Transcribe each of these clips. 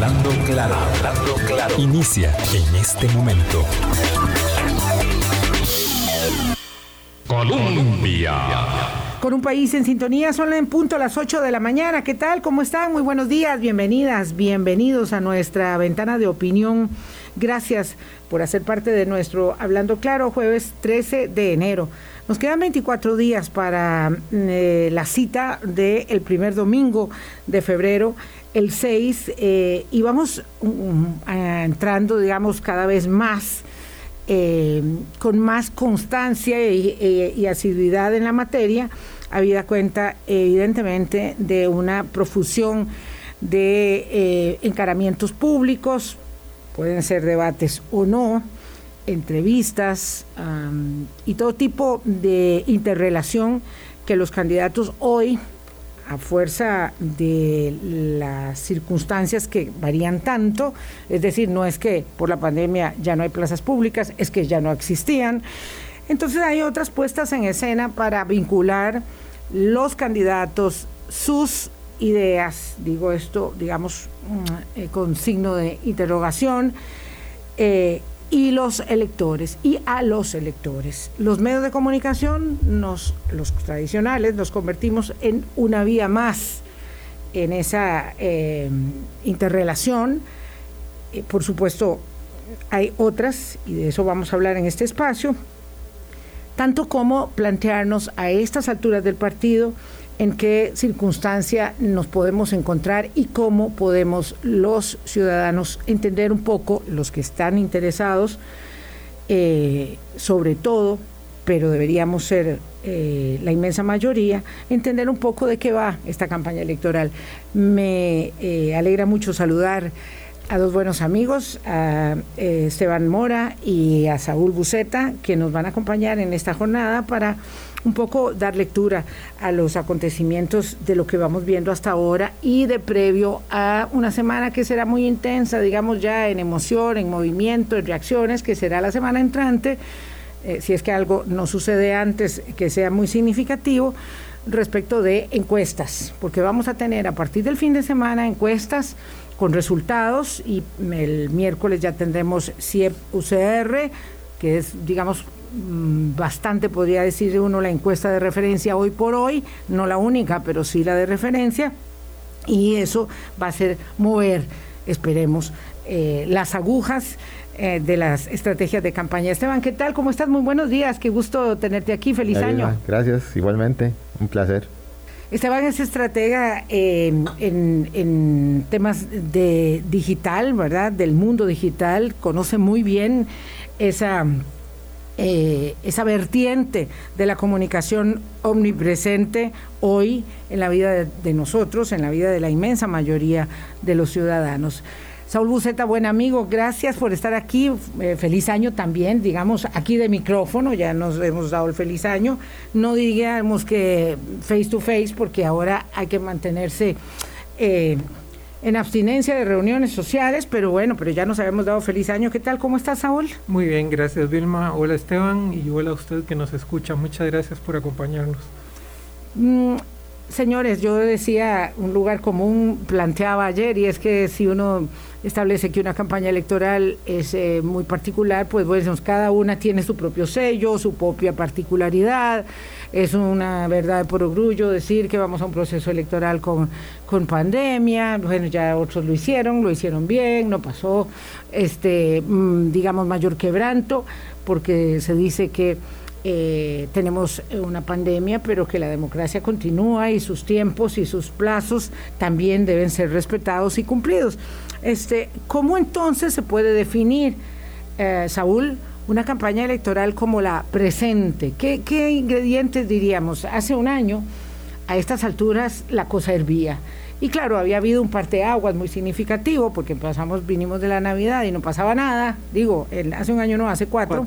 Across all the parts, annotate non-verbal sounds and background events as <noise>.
Hablando claro, hablando claro. Inicia en este momento. Colombia. Con un país en sintonía, son en punto a las 8 de la mañana. ¿Qué tal? ¿Cómo están? Muy buenos días, bienvenidas, bienvenidos a nuestra ventana de opinión. Gracias por hacer parte de nuestro Hablando Claro, jueves 13 de enero. Nos quedan 24 días para eh, la cita del primer domingo de febrero, el 6, eh, y vamos um, entrando, digamos, cada vez más. Eh, con más constancia y, asiduidad en la materia, habida cuenta evidentemente de una profusión de encaramientos públicos, pueden ser debates o no, entrevistas y todo tipo de interrelación que los candidatos hoy, a fuerza de las circunstancias que varían tanto, es decir, no es que por la pandemia ya no hay plazas públicas, es que ya no existían. Entonces hay otras puestas en escena para vincular los candidatos, sus ideas, digo esto, digamos, mm, eh, con signo de interrogación, eh, y los electores y a los electores. Los medios de comunicación, nos, los tradicionales, nos convertimos en una vía más en esa eh, interrelación. Eh, por supuesto, hay otras, y de eso vamos a hablar en este espacio, tanto como plantearnos a estas alturas del partido en qué circunstancia nos podemos encontrar y cómo podemos los ciudadanos entender un poco, los que están interesados, eh, sobre todo, pero deberíamos ser eh, la inmensa mayoría, entender un poco de qué va esta campaña electoral. Me eh, alegra mucho saludar a dos buenos amigos, a Esteban Mora y a Saúl Buceta, que nos van a acompañar en esta jornada para un poco dar lectura a los acontecimientos de lo que vamos viendo hasta ahora y de previo a una semana que será muy intensa, digamos ya en emoción, en movimiento, en reacciones, que será la semana entrante, eh, si es que algo no sucede antes que sea muy significativo respecto de encuestas, porque vamos a tener a partir del fin de semana encuestas con resultados y el miércoles ya tendremos CIEP UCR, que es, digamos, bastante, podría decir uno, la encuesta de referencia hoy por hoy, no la única, pero sí la de referencia, y eso va a ser mover, esperemos, eh, las agujas eh, de las estrategias de campaña. Esteban, ¿qué tal? ¿Cómo estás? Muy buenos días, qué gusto tenerte aquí, feliz año. Gracias, igualmente, un placer. Esteban es estratega eh, en, en, temas de digital, ¿verdad? Del mundo digital, conoce muy bien esa eh, esa vertiente de la comunicación omnipresente hoy en la vida de, nosotros, en la vida de la inmensa mayoría de los ciudadanos. Saúl Buceta, buen amigo, gracias por estar aquí. Eh, feliz año también, digamos, aquí de micrófono, ya nos hemos dado el feliz año. No digamos que face to face, porque ahora hay que mantenerse eh, en abstinencia de reuniones sociales, pero bueno, pero ya nos habíamos dado feliz año. ¿Qué tal? ¿Cómo estás, Saúl? Muy bien, gracias, Vilma. Hola, Esteban, y hola a usted que nos escucha. Muchas gracias por acompañarnos. Mm, señores, yo decía, un lugar común planteaba ayer, y es que si uno establece que una campaña electoral es eh, muy particular, pues bueno, cada una tiene su propio sello, su propia particularidad. Es una verdad por orgullo decir que vamos a un proceso electoral con, con pandemia, bueno, ya otros lo hicieron, lo hicieron bien, no pasó, este, mm, digamos, mayor quebranto, porque se dice que eh, tenemos una pandemia, pero que la democracia continúa y sus tiempos y sus plazos también deben ser respetados y cumplidos. Este, ¿Cómo entonces se puede definir, eh, Saúl, una campaña electoral como la presente? ¿Qué, ¿Qué, ingredientes diríamos? Hace un año, a estas alturas, la cosa hervía. Y claro, había habido un parteaguas muy significativo, porque pasamos, vinimos de la Navidad y no pasaba nada. Digo, hace un año no, hace cuatro.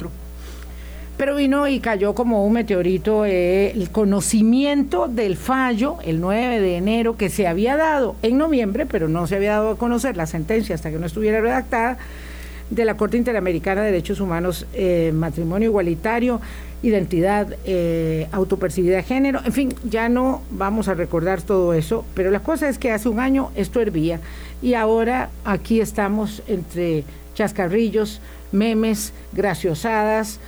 Pero vino y cayó como un meteorito eh, el conocimiento del fallo el 9 de enero que se había dado en noviembre, pero no se había dado a conocer la sentencia hasta que no estuviera redactada de la Corte Interamericana de Derechos Humanos, eh, matrimonio igualitario, identidad eh, autopercibida de género, en fin, ya no vamos a recordar todo eso, pero la cosa es que hace un año esto hervía y ahora aquí estamos entre chascarrillos, memes, graciosadas,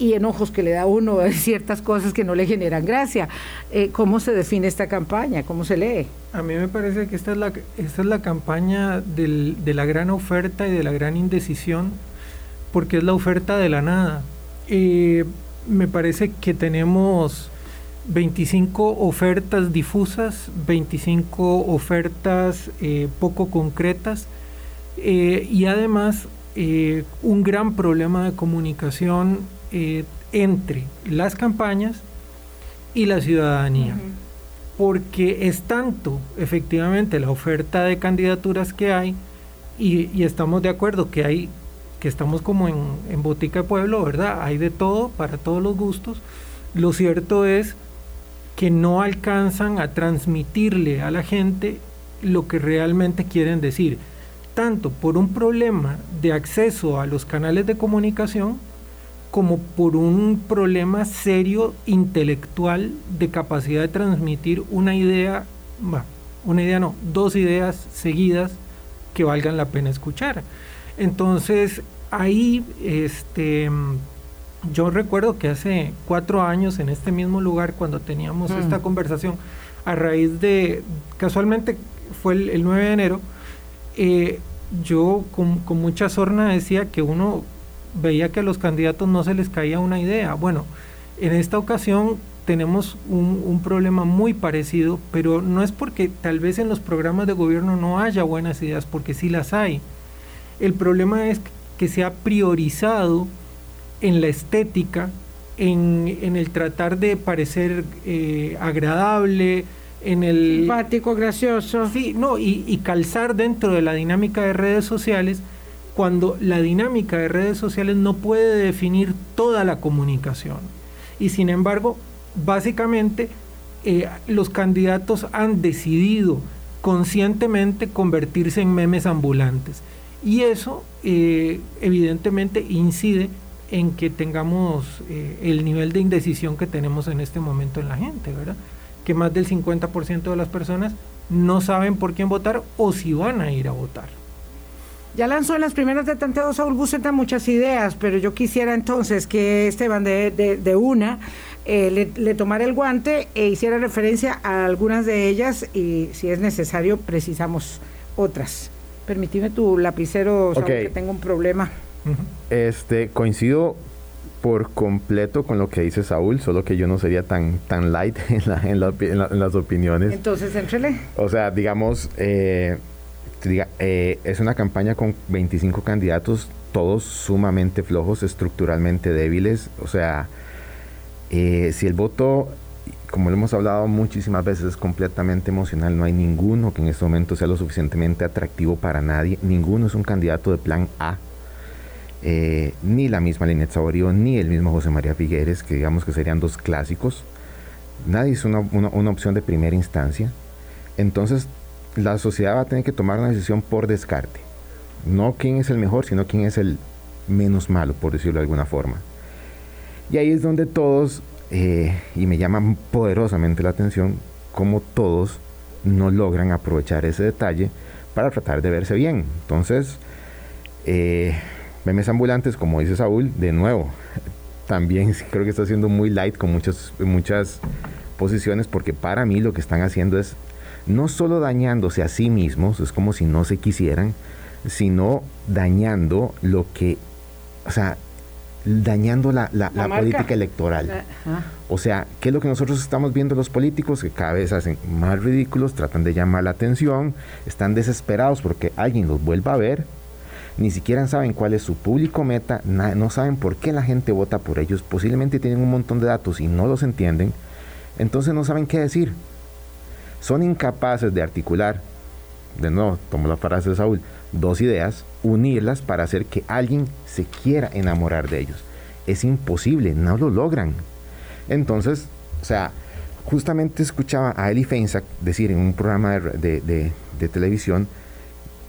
y enojos que le da uno de ciertas cosas que no le generan gracia. Eh, ¿Cómo se define esta campaña? ¿Cómo se lee? A mí me parece que esta es la, esta es la campaña de la gran oferta y de la gran indecisión, porque es la oferta de la nada. Eh, me parece que tenemos 25 ofertas difusas, 25 ofertas eh, poco concretas y además un gran problema de comunicación eh, entre las campañas y la ciudadanía. Porque es tanto efectivamente la oferta de candidaturas que hay y, estamos de acuerdo que hay que estamos como en, en botica de pueblo, ¿verdad? Hay de todo para todos los gustos. Lo cierto es que no alcanzan a transmitirle a la gente lo que realmente quieren decir, tanto por un problema de acceso a los canales de comunicación, como por un problema serio intelectual de capacidad de transmitir una idea, una idea no, dos ideas seguidas que valgan la pena escuchar. Entonces, ahí, este, yo recuerdo que hace cuatro años en este mismo lugar, cuando teníamos esta mm. conversación, a raíz de, casualmente fue el, 9 de enero, eh, yo con, con mucha sorna decía que uno veía que a los candidatos no se les caía una idea. Bueno, en esta ocasión tenemos un, problema muy parecido, pero no es porque tal vez en los programas de gobierno no haya buenas ideas, porque sí las hay. El problema es que se ha priorizado en la estética, en, el tratar de parecer eh, agradable, en el... Simpático, gracioso. Sí, no, y, y calzar dentro de la dinámica de redes sociales cuando la dinámica de redes sociales no puede definir toda la comunicación. Y sin embargo, básicamente eh, los candidatos han decidido conscientemente convertirse en memes ambulantes. Y eso eh, evidentemente incide en que tengamos eh, el nivel de indecisión que tenemos en este momento en la gente, ¿verdad? Que más del 50% de las personas no saben por quién votar o si van a ir a votar. Ya lanzó en las primeras de tanteo Saúl Buceta muchas ideas, pero yo quisiera entonces que Esteban de, de, una eh, le, tomara el guante e hiciera referencia a algunas de ellas y si es necesario precisamos otras. Permíteme tu lapicero, Saúl, que tengo un problema. Este, coincido por completo con lo que dice Saúl, solo que yo no sería tan, tan light <laughs> en, la, en, las opiniones. Entonces, entrele. O sea, digamos, eh, eh, es una campaña con 25 candidatos, todos sumamente flojos, estructuralmente débiles. O sea, eh, si el voto, como lo hemos hablado muchísimas veces, es completamente emocional, no hay ninguno que en este momento sea lo suficientemente atractivo para nadie. Ninguno es un candidato de plan A. Eh, ni la misma Linet Saborío, ni el mismo José María Figueres, que digamos que serían dos clásicos. Nadie es una, una opción de primera instancia. Entonces la sociedad va a tener que tomar una decisión por descarte. No quién es el mejor, sino quién es el menos malo, por decirlo de alguna forma. Y ahí es donde todos, eh, y me llama poderosamente la atención, cómo todos no logran aprovechar ese detalle para tratar de verse bien. Entonces, eh, memes ambulantes, como dice Saúl, de nuevo, <laughs> también creo que está siendo muy light con muchas, muchas posiciones, porque para mí lo que están haciendo es no solo dañándose a sí mismos, es como si no se quisieran, sino dañando lo que, o sea, dañando la, política electoral. O sea, ¿qué es lo que nosotros estamos viendo los políticos? Que cada vez hacen más ridículos, tratan de llamar la atención, están desesperados porque alguien los vuelva a ver, ni siquiera saben cuál es su público meta, no saben por qué la gente vota por ellos, posiblemente tienen un montón de datos y no los entienden, entonces no saben qué decir son incapaces de articular, de nuevo, tomo la frase de Saúl, dos ideas, unirlas para hacer que alguien se quiera enamorar de ellos. Es imposible, no lo logran. Entonces, o sea, justamente escuchaba a Eli Feinsack decir en un programa de, televisión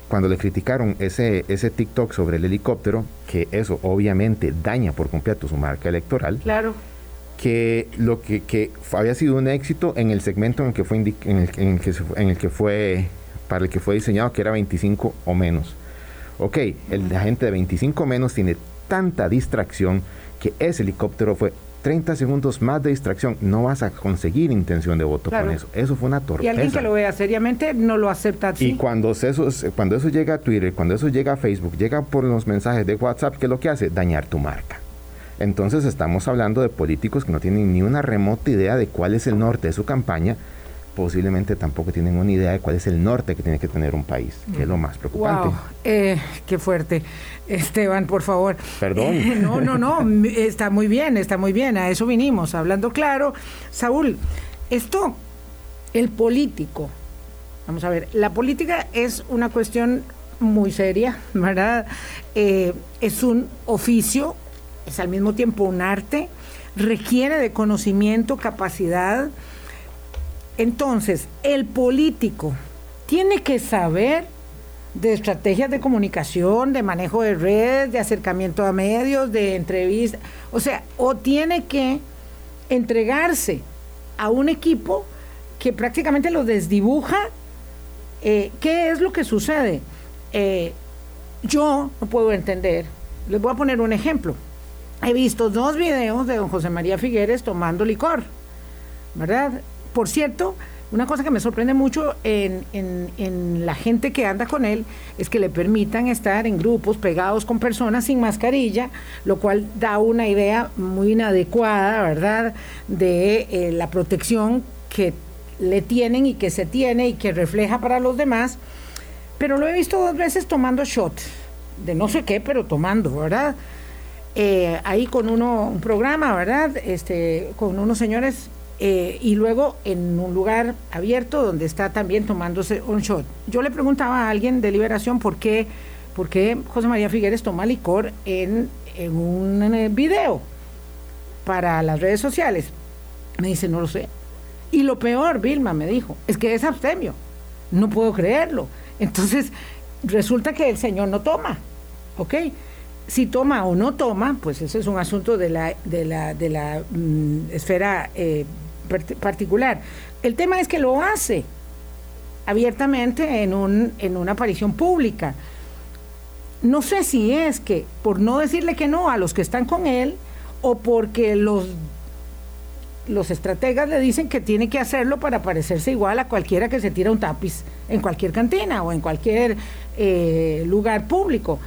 cuando le criticaron ese, ese TikTok sobre el helicóptero, que eso obviamente daña por completo su marca electoral. Claro. Que lo que, que había sido un éxito en el segmento en el que fue en el, en el que, en el que fue para el que fue diseñado, que era 25 o menos. Ok, el la gente de 25 o menos tiene tanta distracción que ese helicóptero fue 30 segundos más de distracción, no vas a conseguir intención de voto con eso. Eso fue una torpeza. Y alguien que lo vea seriamente no lo acepta así. Y cuando eso, cuando eso llega a Twitter, cuando eso llega a Facebook, llega por los mensajes de WhatsApp, ¿qué es lo que hace? Dañar tu marca. Entonces estamos hablando de políticos que no tienen ni una remota idea de cuál es el norte de su campaña, posiblemente tampoco tienen una idea de cuál es el norte que tiene que tener un país, que es lo más preocupante. Wow, eh, qué fuerte. Esteban, por favor. Perdón. Eh, no, no, no, está muy bien, está muy bien, a eso vinimos, hablando claro. Saúl, esto, el político, vamos a ver, la política es una cuestión muy seria, ¿verdad? Eh, es un oficio, es al mismo tiempo un arte, requiere de conocimiento, capacidad, entonces, el político tiene que saber de estrategias de comunicación, de manejo de redes, de acercamiento a medios, de entrevistas, o sea, o tiene que entregarse a un equipo que prácticamente lo desdibuja. Eh, ¿Qué es lo que sucede? Eh, yo no puedo entender. Les voy a poner un ejemplo. He visto dos videos de don José María Figueres tomando licor, ¿verdad? Por cierto, una cosa que me sorprende mucho en, la gente que anda con él es que le permitan estar en grupos pegados con personas sin mascarilla, lo cual da una idea muy inadecuada, ¿verdad?, de eh, la protección que le tienen y que se tiene y que refleja para los demás. Pero lo he visto dos veces tomando shot, de no sé qué, pero tomando, ¿verdad? Eh, ahí con uno, un programa, ¿verdad? Este, con unos señores eh, y luego en un lugar abierto donde está también tomándose un shot. Yo le preguntaba a alguien de Liberación por qué, por qué José María Figueres toma licor en, en un video para las redes sociales. Me dice, no lo sé. Y lo peor, Vilma me dijo, es que es abstemio. No puedo creerlo. Entonces, resulta que el señor no toma. ¿Ok? Si toma o no toma, pues ese es un asunto de la, de la, de la mm, esfera eh, particular. El tema es que lo hace abiertamente en, un, en una aparición pública. No sé si es que por no decirle que no a los que están con él o porque los, los estrategas le dicen que tiene que hacerlo para parecerse igual a cualquiera que se tira un tapiz en cualquier cantina o en cualquier eh, lugar público.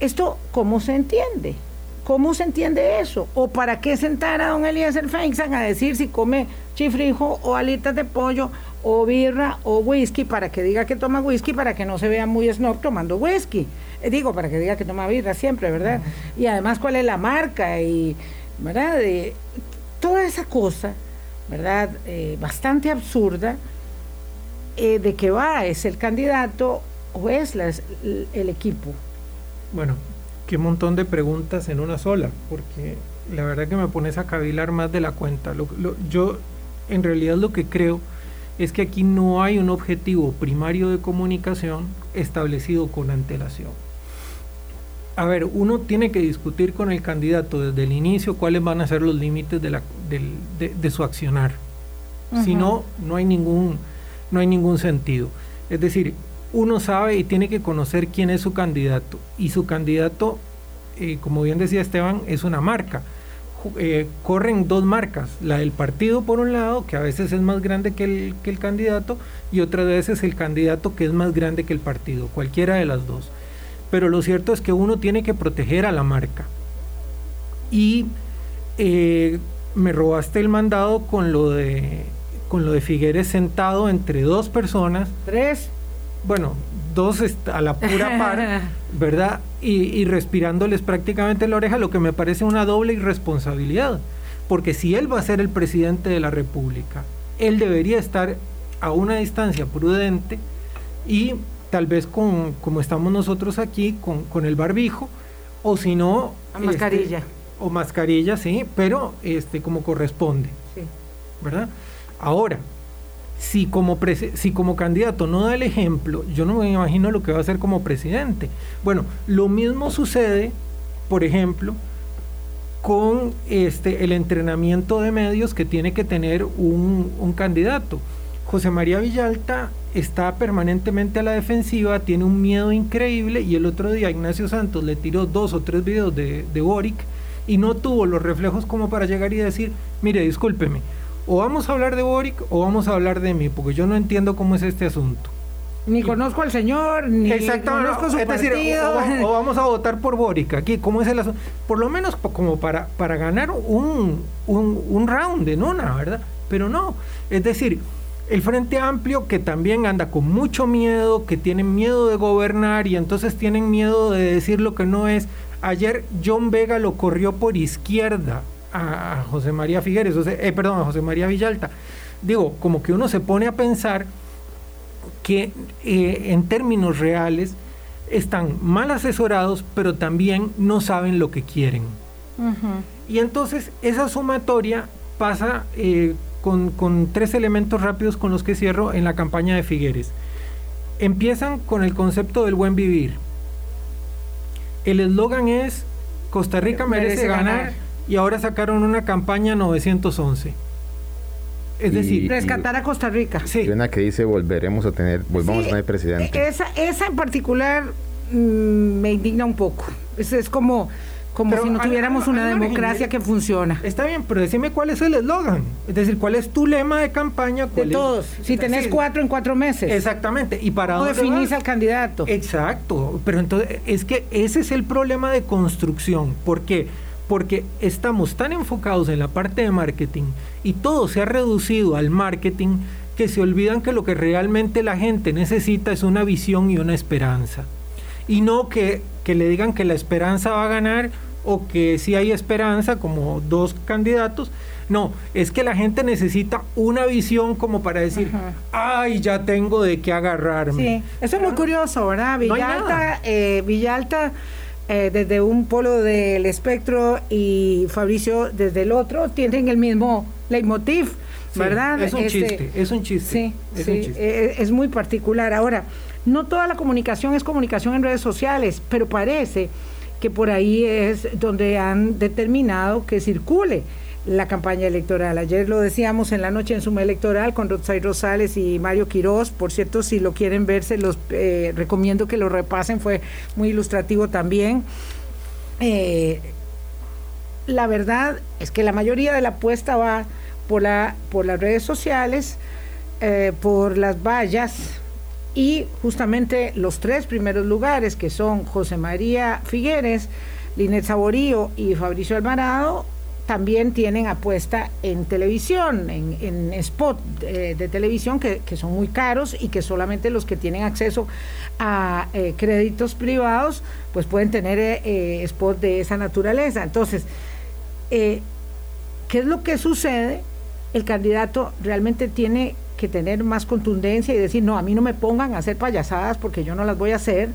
¿Esto cómo se entiende? ¿Cómo se entiende eso? ¿O para qué sentar a don Eliezer Feinstein a decir si come chifrijo o alitas de pollo o birra o whisky para que diga que toma whisky para que no se vea muy snob tomando whisky? Eh, digo, para que diga que toma birra siempre, ¿verdad? Y además cuál es la marca y, ¿verdad? toda esa cosa, ¿verdad? Eh, bastante absurda eh, de que va, es el candidato o es el equipo. Bueno, qué montón de preguntas en una sola, porque la verdad que me pones a cavilar más de la cuenta. yo en realidad lo que creo es que aquí no hay un objetivo primario de comunicación establecido con antelación. A ver, uno tiene que discutir con el candidato desde el inicio cuáles van a ser los límites de, la, de, su accionar. Si no, no hay, ningún, no hay ningún sentido. Es decir, uno sabe y tiene que conocer quién es su candidato. Y su candidato, eh, como bien decía Esteban, es una marca. Eh, corren dos marcas, la del partido por un lado, que a veces es más grande que el, que el candidato, y otras veces el candidato que es más grande que el partido, cualquiera de las dos. Pero lo cierto es que uno tiene que proteger a la marca. Y eh, me robaste el mandado con lo de con lo de Figueres sentado entre dos personas. Tres bueno, dos a la pura par, <laughs> ¿verdad? Y, respirándoles prácticamente la oreja, lo que me parece una doble irresponsabilidad. Porque si él va a ser el presidente de la República, él debería estar a una distancia prudente y tal vez con, como estamos nosotros aquí, con, el barbijo, o si no... mascarilla. Este, o mascarilla, sí, pero este como corresponde. Sí. ¿Verdad? Ahora, si como, si como candidato no da el ejemplo, yo no me imagino lo que va a hacer como presidente. Bueno, lo mismo sucede, por ejemplo, con este, el entrenamiento de medios que tiene que tener un, candidato. José María Villalta está permanentemente a la defensiva, tiene un miedo increíble y el otro día Ignacio Santos le tiró dos o tres videos de, de Boric y no tuvo los reflejos como para llegar y decir, mire, discúlpeme, o vamos a hablar de Boric o vamos a hablar de mí, porque yo no entiendo cómo es este asunto. Ni conozco al señor, ni conozco su partido. o, vamos a votar por Boric aquí, ¿cómo es el asunto? Por lo menos como para, para ganar un, un, un round en una, ¿verdad? Pero no, es decir, el Frente Amplio que también anda con mucho miedo, que tienen miedo de gobernar y entonces tienen miedo de decir lo que no es. Ayer John Vega lo corrió por izquierda a, José María Figueres, o eh, perdón, a José María Villalta. Digo, como que uno se pone a pensar que eh, en términos reales están mal asesorados, pero también no saben lo que quieren. Y entonces esa sumatoria pasa eh, con, con, tres elementos rápidos con los que cierro en la campaña de Figueres. Empiezan con el concepto del buen vivir. El eslogan es Costa Rica merece, ganar y ahora sacaron una campaña 911. Es decir, rescatar a Costa Rica. Sí. Y una que dice volveremos a tener, volvamos a tener presidente. Esa, esa en particular mm, me indigna un poco. Es, es como, como si no tuviéramos una democracia que funciona. Está bien, pero decime cuál es el eslogan. Es decir, cuál es tu lema de campaña. De todos. Si tenés cuatro en cuatro meses. Exactamente. ¿Y para dónde definís al candidato? Exacto. Pero entonces, es que ese es el problema de construcción. ¿Por qué? Porque estamos tan enfocados en la parte de marketing y todo se ha reducido al marketing que se olvidan que lo que realmente la gente necesita es una visión y una esperanza. Y no que, le digan que la esperanza va a ganar o que si hay esperanza como dos candidatos. No, es que la gente necesita una visión como para decir, ay, ya tengo de qué agarrarme. Sí, eso es muy curioso, ¿verdad? Villalta, eh, Villalta eh, desde un polo del espectro y Fabricio desde el otro, tienen el mismo leitmotiv, ¿verdad? Es un este, chiste, es un chiste. Sí, es, sí eh, eh, es muy particular. Ahora, no toda la comunicación es comunicación en redes sociales, pero parece que por ahí es donde han determinado que circule la campaña electoral. Ayer lo decíamos en la noche en suma electoral con Rotsay Rosales y Mario Quiroz. Por cierto, si lo quieren ver, se los eh, recomiendo que lo repasen, fue muy ilustrativo también. Eh, la verdad es que la mayoría de la apuesta va por, la, por las redes sociales, eh, por las vallas y justamente los tres primeros lugares que son José María Figueres, Linet Saborío y Fabricio Alvarado también tienen apuesta en televisión, en, en spot eh, de televisión que, son muy caros y que solamente los que tienen acceso a eh, créditos privados pues pueden tener eh, spot de esa naturaleza. Entonces, ¿qué es lo que sucede? El candidato realmente tiene que tener más contundencia y decir, no, a mí no me pongan a hacer payasadas porque yo no las voy a hacer.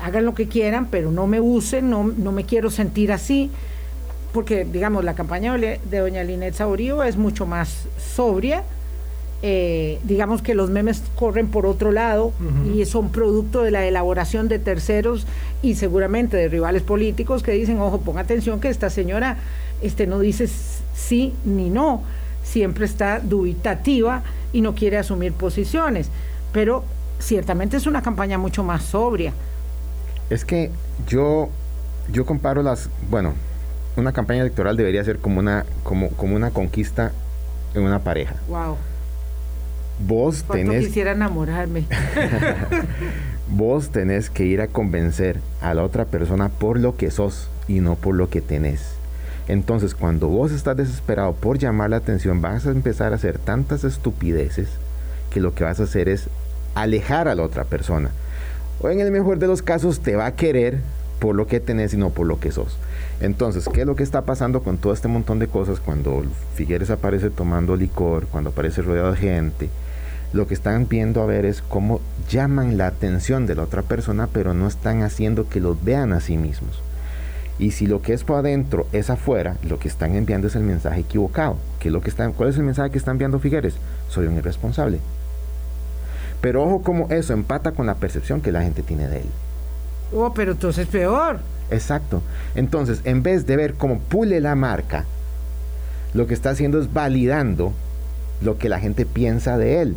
hagan lo que quieran, pero no me usen, no, no me quiero sentir así porque digamos la campaña de doña Linet Saborío es mucho más sobria, eh, digamos que los memes corren por otro lado y son producto de la elaboración de terceros y seguramente de rivales políticos que dicen, ojo, ponga atención que esta señora este, no dice sí ni no, siempre está dubitativa y no quiere asumir posiciones, pero ciertamente es una campaña mucho más sobria. Es que yo, yo comparo las, bueno, una campaña electoral debería ser como una, como, como una conquista en una pareja. Wow. Vos tenés. quisiera enamorarme. <laughs> vos tenés que ir a convencer a la otra persona por lo que sos y no por lo que tenés. Entonces, cuando vos estás desesperado por llamar la atención, vas a empezar a hacer tantas estupideces que lo que vas a hacer es alejar a la otra persona. O en el mejor de los casos, te va a querer por lo que tenés y no por lo que sos. Entonces, ¿qué es lo que está pasando con todo este montón de cosas cuando Figueres aparece tomando licor, cuando aparece rodeado de gente? Lo que están viendo a ver es cómo llaman la atención de la otra persona, pero no están haciendo que los vean a sí mismos. Y si lo que es por adentro es afuera, lo que están enviando es el mensaje equivocado. ¿Qué es lo que están, ¿Cuál es el mensaje que está enviando Figueres? Soy un irresponsable. Pero ojo como eso empata con la percepción que la gente tiene de él. Oh, pero entonces peor. Exacto. Entonces, en vez de ver cómo pule la marca, lo que está haciendo es validando lo que la gente piensa de él.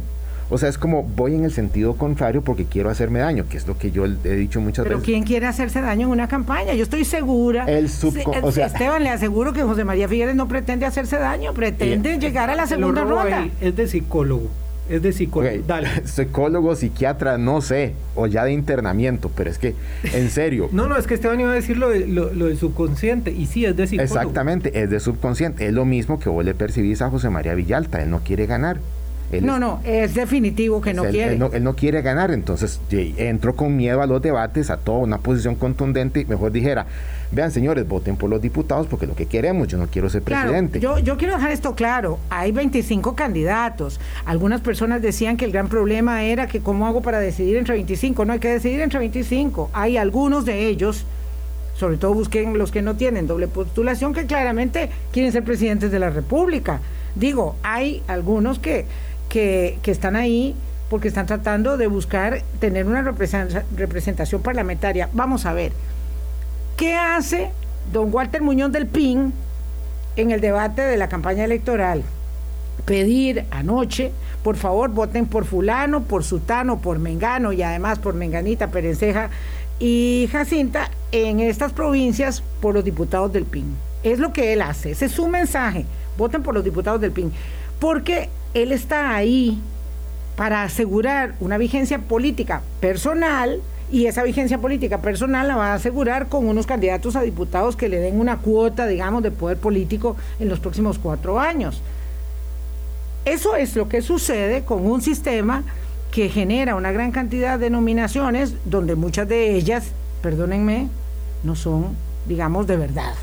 O sea, es como voy en el sentido contrario porque quiero hacerme daño, que es lo que yo he dicho muchas veces. Pero ¿quién quiere hacerse daño en una campaña? Yo estoy segura. El subcon o sea, Esteban, le aseguro que José María Figueres no pretende hacerse daño, pretende llegar a la segunda ronda. es de psicólogo. Es de psicólogo. Dale. <laughs> Psicólogo, psiquiatra, no sé, o ya de internamiento, pero es que, en serio. <laughs> no, no, es que Esteban iba a decir lo, del subconsciente, y sí, es de psicólogo. Exactamente, es de subconsciente. Es lo mismo que vos le percibís a José María Villalta, él no quiere ganar no, no, es definitivo que no quiere. Él no, quiere ganar, entonces entró con miedo a los debates, a toda una posición contundente, y mejor dijera, vean señores, voten por los diputados porque lo que queremos, yo no quiero ser presidente. Yo, yo quiero dejar esto claro, hay 25 candidatos, algunas personas decían que el gran problema era que cómo hago para decidir entre 25, no hay que decidir entre 25, hay algunos de ellos sobre todo busquen los que no tienen doble postulación, que claramente quieren ser presidentes de la República. Digo, hay algunos que que, están ahí porque están tratando de buscar tener una representación parlamentaria. Vamos a ver, ¿qué hace don Walter Muñoz del PIN en el debate de la campaña electoral? Pedir anoche, por favor, voten por fulano, por sutano, por mengano y además por menganita, perenceja y Jacinta en estas provincias por los diputados del PIN. Es lo que él hace, ese es su mensaje, voten por los diputados del PIN. Porque él está ahí para asegurar una vigencia política personal y esa vigencia política personal la va a asegurar con unos candidatos a diputados que le den una cuota, digamos, de poder político en los próximos cuatro años. Eso es lo que sucede con un sistema que genera una gran cantidad de nominaciones donde muchas de ellas, perdónenme, no son, digamos, de verdad,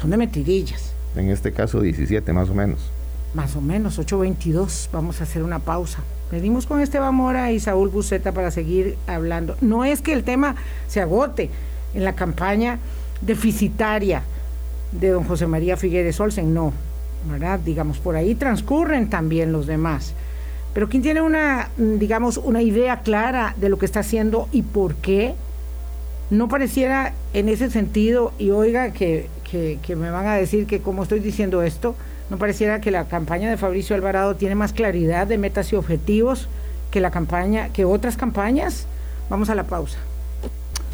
son de mentirillas. En este caso 17 más o menos más o menos, 8.22. Vamos a hacer una pausa. Pedimos con Esteban Mora y Saúl Buceta para seguir hablando. No es que el tema se agote en la campaña deficitaria de don José María Figueres Olsen, no, ¿verdad? Digamos, por ahí transcurren también los demás. Pero quien tiene una, digamos, una idea clara de lo que está haciendo y por qué, no pareciera en ese sentido, y oiga que, que, que me van a decir que cómo estoy diciendo esto, ¿No pareciera que la campaña de Fabricio Alvarado tiene más claridad de metas y objetivos que la campaña, que otras campañas? Vamos a la pausa.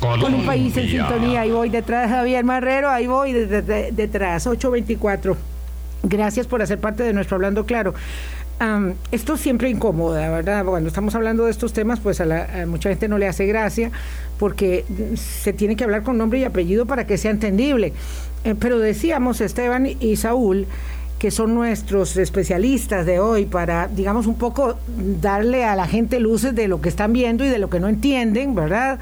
Con un país en sintonía, ahí voy detrás de Javier Marrero, ahí voy detrás, 824. Gracias por hacer parte de nuestro Hablando Claro. esto siempre incomoda, ¿verdad? Cuando estamos hablando de estos temas, pues a, mucha gente no le hace gracia porque se tiene que hablar con nombre y apellido para que sea entendible. Eh, pero decíamos, Esteban y Saúl, que son nuestros especialistas de hoy para, digamos, un poco darle a la gente luces de lo que están viendo y de lo que no entienden, ¿verdad?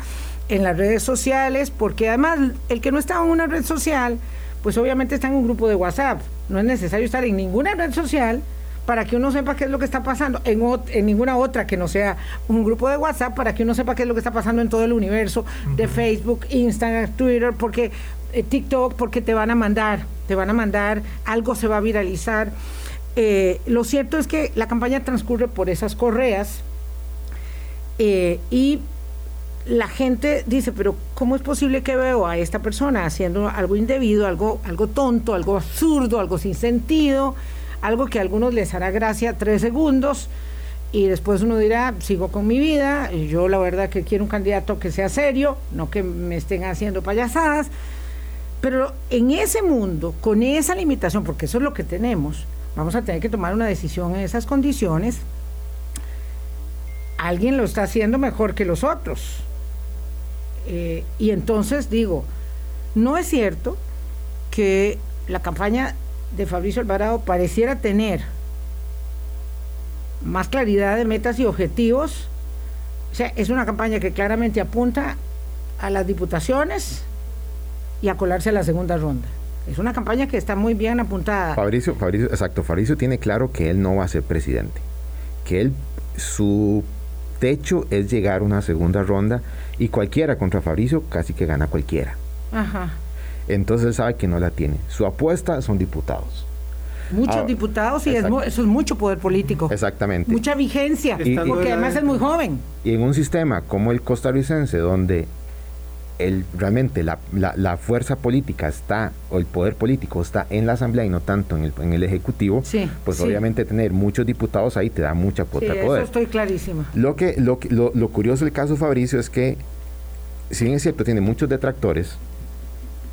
En las redes sociales, porque además el que no está en una red social, pues obviamente está en un grupo de WhatsApp. No es necesario estar en ninguna red social para que uno sepa qué es lo que está pasando, en, en, ninguna otra que no sea un grupo de WhatsApp, para que uno sepa qué es lo que está pasando en todo el universo de Facebook, Instagram, Twitter, porque eh, TikTok, porque te van a mandar te van a mandar, algo se va a viralizar. Eh, lo cierto es que la campaña transcurre por esas correas eh, y la gente dice, pero ¿cómo es posible que veo a esta persona haciendo algo indebido, algo, algo tonto, algo absurdo, algo sin sentido, algo que a algunos les hará gracia tres segundos? Y después uno dirá, sigo con mi vida, yo la verdad que quiero un candidato que sea serio, no que me estén haciendo payasadas. Pero en ese mundo, con esa limitación, porque eso es lo que tenemos, vamos a tener que tomar una decisión en esas condiciones. Alguien lo está haciendo mejor que los otros. Eh, y entonces digo, no es cierto que la campaña de Fabricio Alvarado pareciera tener más claridad de metas y objetivos. O sea, es una campaña que claramente apunta a las diputaciones, y a colarse a la segunda ronda. Es una campaña que está muy bien apuntada. Fabricio, Fabricio, exacto, Fabricio tiene claro que él no va a ser presidente, que él, su techo es llegar a una segunda ronda y cualquiera contra Fabricio casi que gana cualquiera. Ajá. Entonces él sabe que no la tiene. Su apuesta son diputados. Muchos Ah, diputados y es eso es mucho poder político. Exactamente. Mucha vigencia, Y- porque además es muy joven. Y en un sistema como el costarricense, donde el, realmente la, la- la fuerza política está, o el poder político está en la Asamblea y no tanto en el, en el Ejecutivo, Sí, pues sí. obviamente tener muchos diputados ahí te da mucha Sí, cuota de eso poder. estoy clarísima. Lo, que, lo, lo, lo curioso del caso Fabricio es que, si bien es cierto, tiene muchos detractores,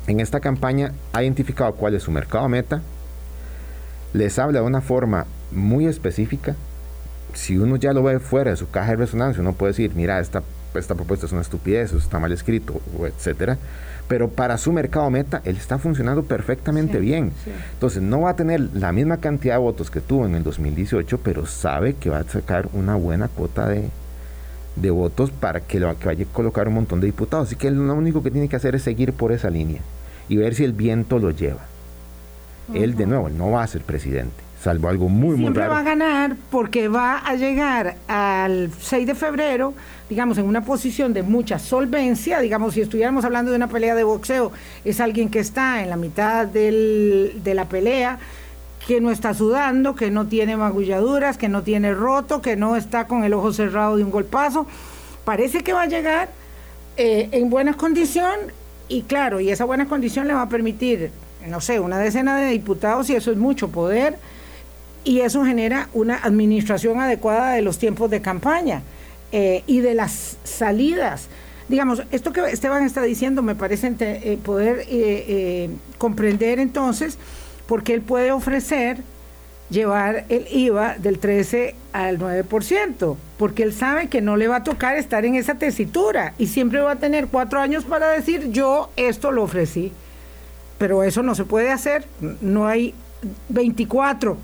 en esta campaña ha identificado cuál es su mercado meta, les habla de una forma muy específica. Si uno ya lo ve fuera de su caja de resonancia, uno puede decir, mira, esta, esta propuesta es una estupidez, está mal escrito, etcétera. Pero para su mercado meta, él está funcionando perfectamente Sí, bien. sí. Entonces, no va a tener la misma cantidad de votos que tuvo en el 2018, pero sabe que va a sacar una buena cuota de, de votos para que, lo, que vaya a colocar un montón de diputados. Así que él lo único que tiene que hacer es seguir por esa línea y ver si el viento lo lleva. Él, de nuevo, no va a ser presidente, salvo algo muy, muy Siempre raro. va a ganar porque va a llegar al 6 de febrero, digamos, en una posición de mucha solvencia. Digamos, si estuviéramos hablando de una pelea de boxeo, es alguien que está en la mitad del- de la pelea, que no está sudando, que no tiene magulladuras, que no tiene roto, que no está con el ojo cerrado de un golpazo. Parece que va a llegar eh, en buena condición y claro, y esa buena condición le va a permitir, no sé, una decena de diputados y eso es mucho poder y eso genera una administración adecuada de los tiempos de campaña eh, y de las salidas. Digamos, esto que Esteban está diciendo me parece eh, poder eh, comprender entonces porque él puede ofrecer llevar el IVA del 13 al 9%, porque él sabe que no le va a tocar estar en esa tesitura y siempre va a tener cuatro años para decir yo esto lo ofrecí. Pero eso no se puede hacer, no hay 24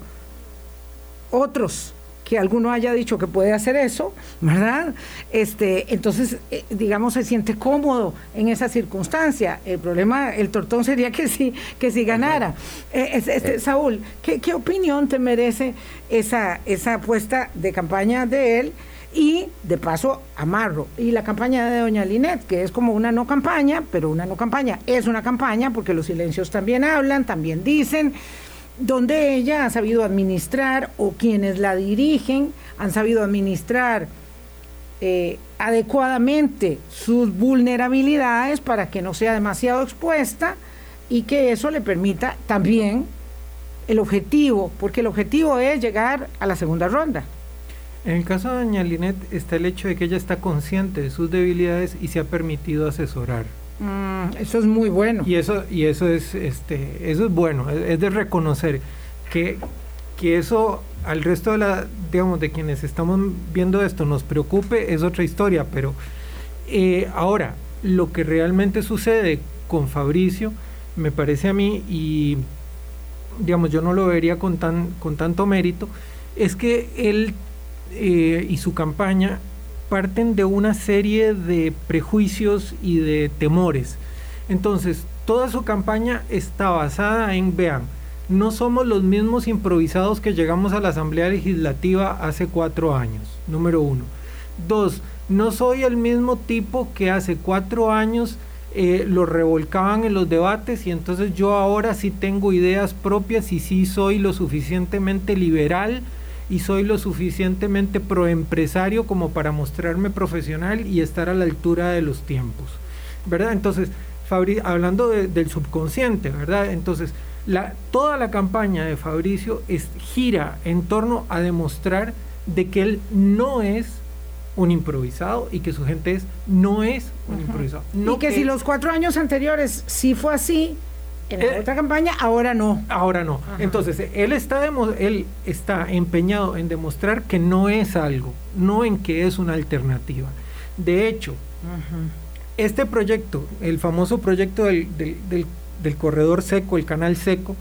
otros que alguno haya dicho que puede hacer eso, ¿verdad? Este, entonces, eh, digamos, se siente cómodo en esa circunstancia. El problema, el tortón sería que sí, que si ganara. Eh, es- este, Saúl, ¿qué, qué opinión te merece esa, esa apuesta de campaña de él? Y de paso, amarro. Y la campaña de doña Linet, que es como una no campaña, pero una no campaña es una campaña porque los silencios también hablan, también dicen donde ella ha sabido administrar o quienes la dirigen han sabido administrar eh, adecuadamente sus vulnerabilidades para que no sea demasiado expuesta y que eso le permita también el objetivo, porque el objetivo es llegar a la segunda ronda. En el caso de doña Linet está el hecho de que ella está consciente de sus debilidades y se ha permitido asesorar. Mm, eso es muy bueno. Y eso, y eso es, este, eso es bueno, es, de reconocer que, que eso al resto de la, digamos, de quienes estamos viendo esto nos preocupe es otra historia, pero eh, ahora lo que realmente sucede con Fabricio me parece a mí y digamos yo no lo vería con tan con tanto mérito es que él eh, y su campaña parten de una serie de prejuicios y de temores. Entonces, toda su campaña está basada en, vean, no somos los mismos improvisados que llegamos a la Asamblea Legislativa hace cuatro años, número uno. Dos, no soy el mismo tipo que hace cuatro años eh, lo revolcaban en los debates y entonces yo ahora sí tengo ideas propias y sí soy lo suficientemente liberal y soy lo suficientemente proempresario como para mostrarme profesional y estar a la altura de los tiempos, ¿verdad? Entonces, Fabri hablando de, del subconsciente, ¿verdad? Entonces, la, toda la campaña de Fabricio es, gira en torno a demostrar de que él no es un improvisado y que su gente es, no es un improvisado. No y que, si los cuatro años anteriores sí fue así, en la Eh, otra campaña, ahora no. Ahora no. Ajá. Entonces, él está, demo- él está empeñado en demostrar que no es algo, no en que es una alternativa. De hecho, este proyecto, el famoso proyecto del, del- del- del corredor seco, el canal seco,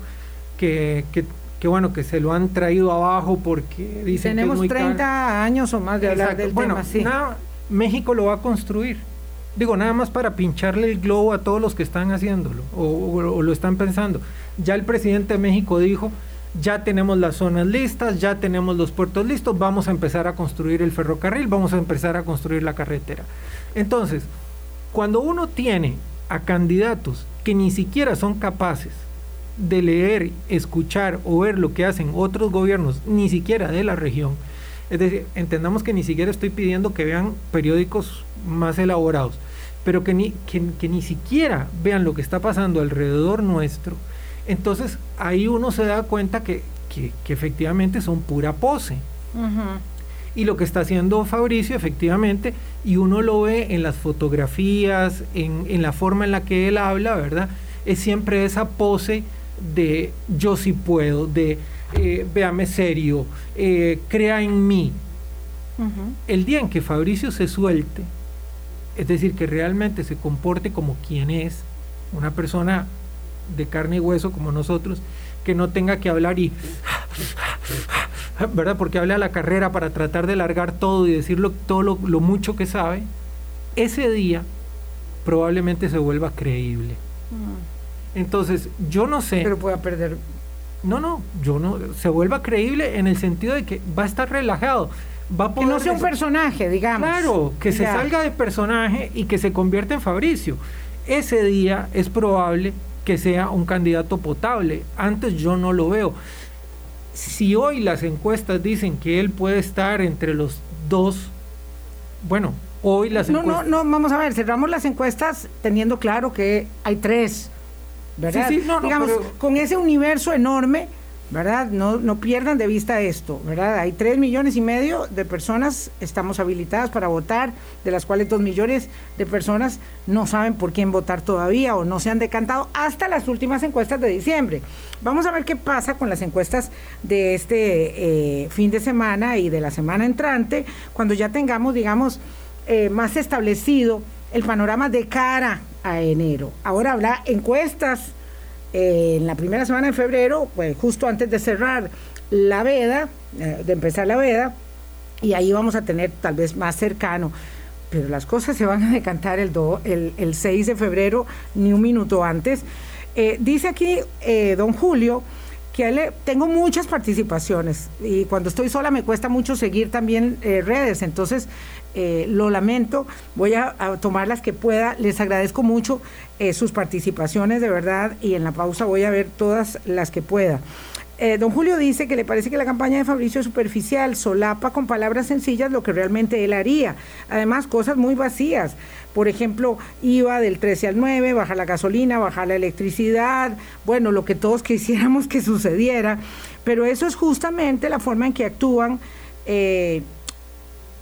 que, que- que bueno, que se lo han traído abajo porque dicen que es Tenemos muy 30 caro. años o más de hablar Exacto. del bueno, tema, sí. nada, México lo va a construir. Digo, nada más para pincharle el globo a todos los que están haciéndolo o, lo están pensando. Ya el presidente de México dijo, ya tenemos las zonas listas, ya tenemos los puertos listos, vamos a empezar a construir el ferrocarril, vamos a empezar a construir la carretera. Entonces, cuando uno tiene a candidatos que ni siquiera son capaces de leer, escuchar o ver lo que hacen otros gobiernos, ni siquiera de la región. Es decir, entendamos que ni siquiera estoy pidiendo que vean periódicos más elaborados, pero que ni, que, ni siquiera vean lo que está pasando alrededor nuestro. Entonces ahí uno se da cuenta que, efectivamente son pura pose. Y lo que está haciendo Fabricio, efectivamente, y uno lo ve en las fotografías, en, en la forma en la que él habla, ¿verdad? Es siempre esa pose de yo sí puedo, de eh, véame serio, eh, crea en mí. El día en que Fabricio se suelte, es decir, que realmente se comporte como quien es, una persona de carne y hueso como nosotros, que no tenga que hablar y, ¿verdad? Porque habla a la carrera para tratar de largar todo y decir todo lo, mucho que sabe, ese día probablemente se vuelva creíble. Entonces, yo no sé. Pero pueda perder. No, no, yo no. Se vuelva creíble en el sentido de que va a estar relajado. Va a que no sea un personaje, digamos. Claro, que se salga de personaje y que se convierta en Fabricio. Ese día es probable que sea un candidato potable. Antes yo no lo veo. Si hoy las encuestas dicen que él puede estar entre los dos, bueno, hoy las encuestas... No, no, no, vamos a ver, cerramos las encuestas teniendo claro que hay tres ¿verdad? Digamos, con ese universo enorme, ¿verdad? No, no pierdan de vista esto, ¿verdad? Hay tres millones y medio de personas estamos habilitadas para votar, de las cuales dos millones de personas no saben por quién votar todavía o no se han decantado hasta las últimas encuestas de diciembre. Vamos a ver qué pasa con las encuestas de este eh, fin de semana y de la semana entrante, cuando ya tengamos, digamos, eh, más establecido el panorama de cara a enero. Ahora habrá encuestas eh, en la primera semana de febrero, pues justo antes de cerrar la veda, eh, de empezar la veda, y ahí vamos a tener tal vez más cercano. Pero las cosas se van a decantar el, el, 6 de febrero, ni un minuto antes. Eh, dice aquí don Julio que tengo muchas participaciones y cuando estoy sola me cuesta mucho seguir también redes, entonces eh, lo lamento, voy a, tomar las que pueda, les agradezco mucho eh, sus participaciones de verdad y en la pausa voy a ver todas las que pueda. Eh, don Julio dice que le parece que la campaña de Fabricio es superficial, solapa con palabras sencillas lo que realmente él haría. Además, cosas muy vacías. Por ejemplo, IVA del 13 al 9, bajar la gasolina, bajar la electricidad, bueno, lo que todos <laughs> quisiéramos que sucediera. Pero eso es justamente la forma en que actúan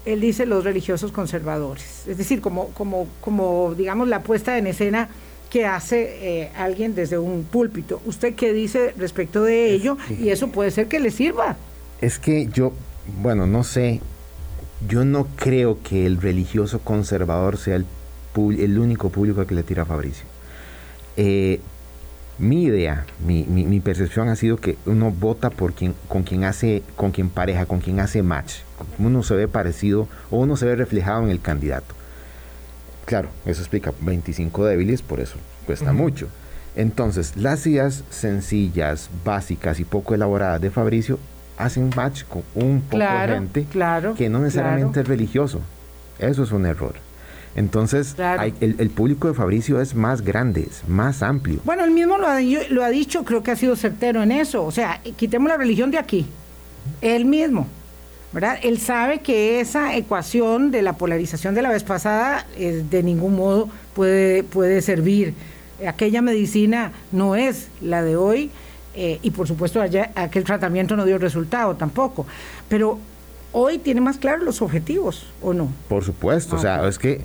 él dice los religiosos conservadores, es decir, como, como, como digamos la puesta en escena que hace eh, alguien desde un púlpito. ¿Usted qué dice respecto de ello? y eso puede ser que le sirva. Es que yo, bueno, no sé, yo no creo que el religioso conservador sea el, el único público que le tira a Fabricio. Eh, mi idea, mi, mi, percepción ha sido que uno vota por quien, con quien hace, con quien pareja, con quien hace match. Uno se ve parecido o uno se ve reflejado en el candidato. Claro, eso explica 25 débiles, por eso cuesta mucho. Entonces, las ideas sencillas, básicas y poco elaboradas de Fabricio hacen match con un poco de gente que no necesariamente es religioso. Eso es un error. Entonces, el, público de Fabricio es más grande, es más amplio. Bueno, él mismo lo ha, lo ha dicho, creo que ha sido certero en eso. O sea, quitemos la religión de aquí. Él mismo, ¿verdad? Él sabe que esa ecuación de la polarización de la vez pasada eh, de ningún modo puede, puede servir. Aquella medicina no es la de hoy eh, y por supuesto aquel tratamiento no dio resultado tampoco. Pero hoy tiene más claros los objetivos, ¿o no? Por supuesto, o sea, es que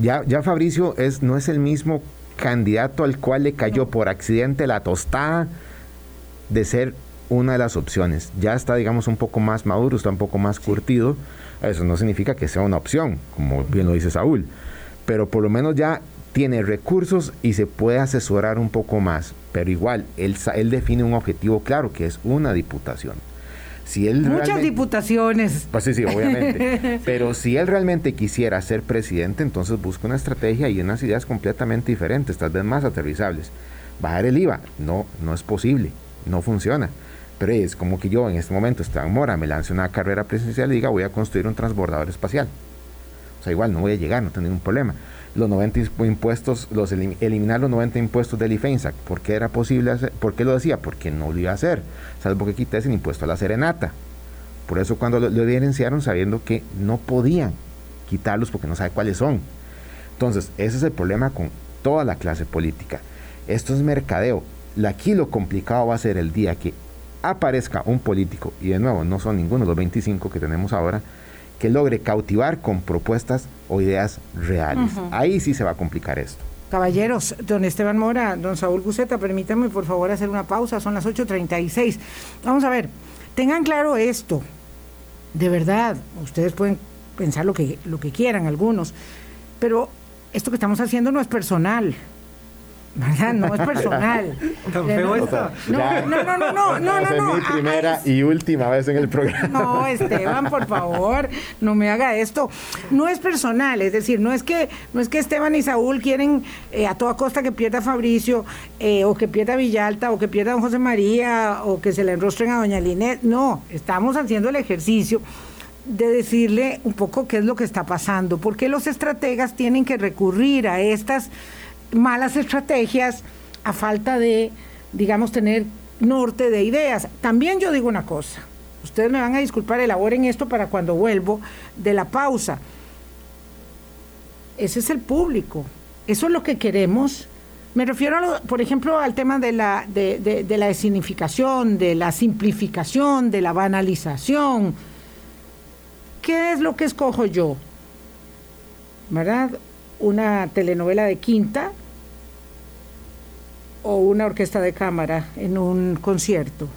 ya, ya Fabricio es, no es el mismo candidato al cual le cayó por accidente la tostada de ser una de las opciones. Ya está, digamos, un poco más maduro, está un poco más curtido. Eso no significa que sea una opción, como bien lo dice Saúl, pero por lo menos ya tiene recursos y se puede asesorar un poco más. Pero igual, él, él define un objetivo claro, que es una diputación. Muchas diputaciones. Pues sí, sí, obviamente. <laughs> Pero si él realmente quisiera ser presidente, entonces busca una estrategia y unas ideas completamente diferentes, tal vez más aterrizables. Bajar el IVA, no, no es posible, no funciona. Pero es como que yo en este momento, en Mora, me lance una carrera presidencial y diga voy a construir un transbordador espacial. O sea, igual no voy a llegar, no tengo ningún problema. Los 90 impuestos, los eliminar los 90 impuestos del IFENSAC. ¿Por qué era posible hacer? ¿Por qué lo decía? Porque no lo iba a hacer, salvo que quites el impuesto a la serenata. Por eso cuando lo, lo evidenciaron sabiendo que no podían quitarlos porque no sabe cuáles son. Entonces, ese es el problema con toda la clase política. Esto es mercadeo. Aquí lo complicado va a ser el día que aparezca un político, y de nuevo no son ninguno de los 25 que tenemos ahora, que logre cautivar con propuestas o ideas reales. Ahí sí se va a complicar esto. Caballeros, don Esteban Mora, don Saúl Guceta, permítanme por favor hacer una pausa, son las 8.36. Vamos a ver, tengan claro esto, de verdad, ustedes pueden pensar lo que, lo que quieran algunos, pero esto que estamos haciendo no es personal, ¿verdad? No es personal. <laughs> Tan feo. No, no, no, no, no, no, no, no. Es mi primera y última vez en el programa. No, Esteban, por favor, no me haga esto. No es personal, es decir, no es que, no es que Esteban y Saúl quieren eh, a toda costa que pierda Fabricio, eh, o que pierda Villalta, o que pierda don José María, o que se le enrostren a doña Linet. No, estamos haciendo el ejercicio de decirle un poco qué es lo que está pasando, por qué los estrategas tienen que recurrir a estas malas estrategias a falta de, digamos, tener norte de ideas. También yo digo una cosa, ustedes me van a disculpar, elaboren esto para cuando vuelvo de la pausa. Ese es el público, eso es lo que queremos. Me refiero, por ejemplo, al tema de la, de, de la de la simplificación, de la banalización. ¿Qué es lo que escojo yo? ¿Verdad? Una telenovela de quinta o una orquesta de cámara en un concierto.